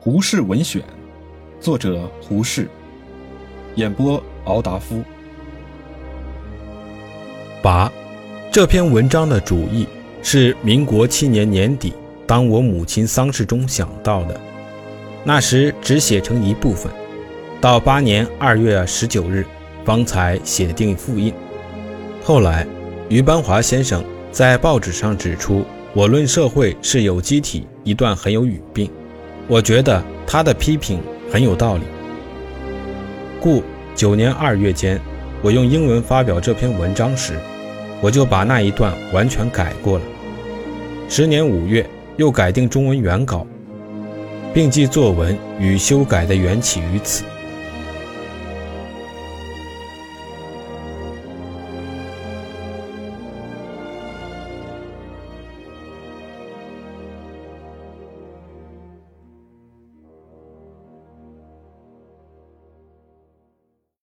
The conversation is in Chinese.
胡适文选，作者胡适，演播敖达夫。八，这篇文章的主意是民国七年年底，当我母亲丧事中想到的。那时只写成一部分，到八年二月十九日方才写定复印。后来，于班华先生在报纸上指出，我论社会是有机体一段很有语病。我觉得他的批评很有道理，故九年二月间，我用英文发表这篇文章时，我就把那一段完全改过了。十年五月，又改定中文原稿，并记作文与修改的缘起于此。